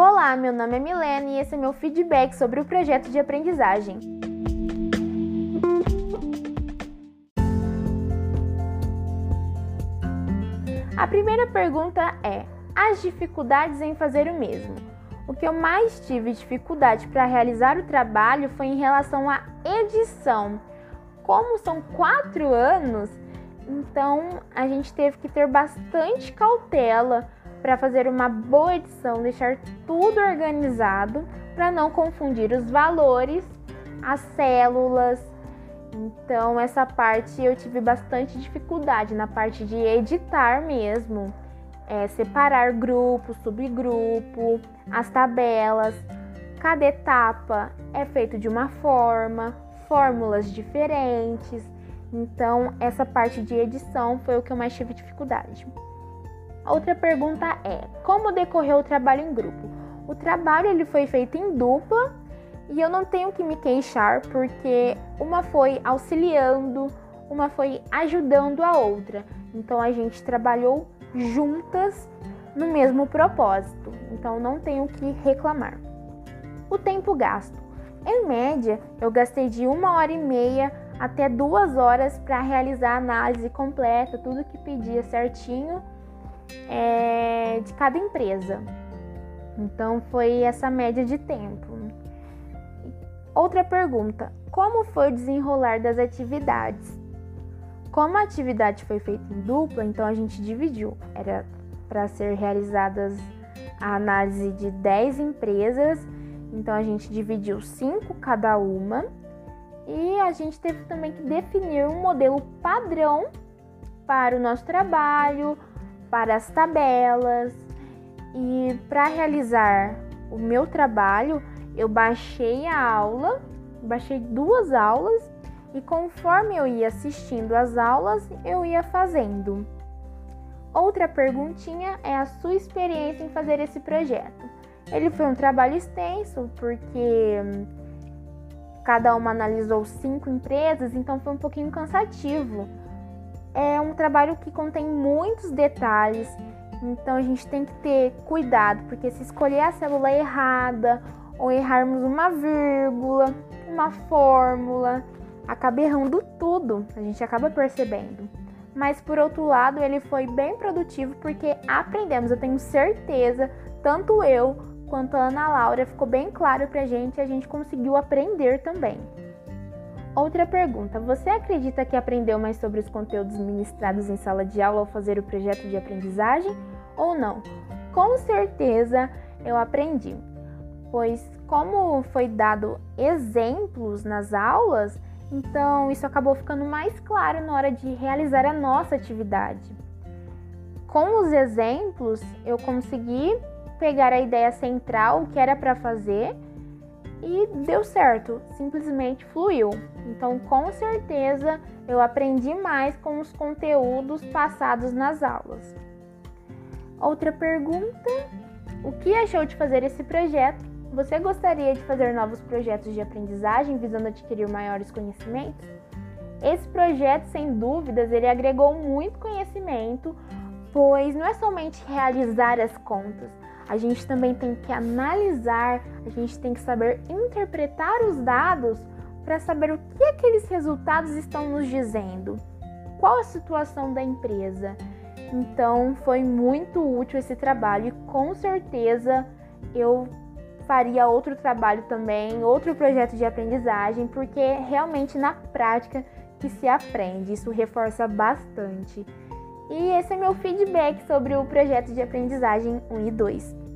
Olá, meu nome é Milena e esse é meu feedback sobre o projeto de aprendizagem. A primeira pergunta é: as dificuldades em fazer o mesmo? O que eu mais tive dificuldade para realizar o trabalho foi em relação à edição. Como são quatro anos, então a gente teve que ter bastante cautela para fazer uma boa edição, deixar tudo organizado para não confundir os valores, as células. Então, essa parte eu tive bastante dificuldade na parte de editar mesmo, é, separar grupo, subgrupo, as tabelas. Cada etapa é feito de uma forma, fórmulas diferentes. Então, essa parte de edição foi o que eu mais tive dificuldade. Outra pergunta é: como decorreu o trabalho em grupo? O trabalho ele foi feito em dupla e eu não tenho que me queixar porque uma foi auxiliando, uma foi ajudando a outra. Então a gente trabalhou juntas no mesmo propósito. Então não tenho que reclamar. O tempo gasto. Em média, eu gastei de uma hora e meia até duas horas para realizar a análise completa, tudo que pedia certinho é, de cada empresa. Então foi essa média de tempo. Outra pergunta: como foi o desenrolar das atividades? Como a atividade foi feita em dupla, então a gente dividiu. Era para ser realizadas a análise de 10 empresas, então a gente dividiu 5 cada uma. E a gente teve também que definir um modelo padrão para o nosso trabalho, para as tabelas. E para realizar o meu trabalho, eu baixei a aula, baixei duas aulas e conforme eu ia assistindo as aulas, eu ia fazendo. Outra perguntinha é a sua experiência em fazer esse projeto. Ele foi um trabalho extenso porque hum, cada uma analisou cinco empresas, então foi um pouquinho cansativo é um trabalho que contém muitos detalhes, então a gente tem que ter cuidado, porque se escolher a célula errada ou errarmos uma vírgula, uma fórmula, acaba errando tudo, a gente acaba percebendo. Mas por outro lado, ele foi bem produtivo porque aprendemos, eu tenho certeza, tanto eu quanto a Ana Laura ficou bem claro pra gente e a gente conseguiu aprender também. Outra pergunta: você acredita que aprendeu mais sobre os conteúdos ministrados em sala de aula ao fazer o projeto de aprendizagem ou não? Com certeza eu aprendi, pois, como foi dado exemplos nas aulas, então isso acabou ficando mais claro na hora de realizar a nossa atividade. Com os exemplos, eu consegui pegar a ideia central, o que era para fazer e deu certo, simplesmente fluiu. Então, com certeza, eu aprendi mais com os conteúdos passados nas aulas. Outra pergunta: o que achou de fazer esse projeto? Você gostaria de fazer novos projetos de aprendizagem visando adquirir maiores conhecimentos? Esse projeto, sem dúvidas, ele agregou muito conhecimento, pois não é somente realizar as contas, a gente também tem que analisar, a gente tem que saber interpretar os dados para saber o que aqueles resultados estão nos dizendo. Qual a situação da empresa? Então, foi muito útil esse trabalho e com certeza eu faria outro trabalho também, outro projeto de aprendizagem, porque realmente na prática que se aprende, isso reforça bastante. E esse é meu feedback sobre o projeto de aprendizagem 1 e 2.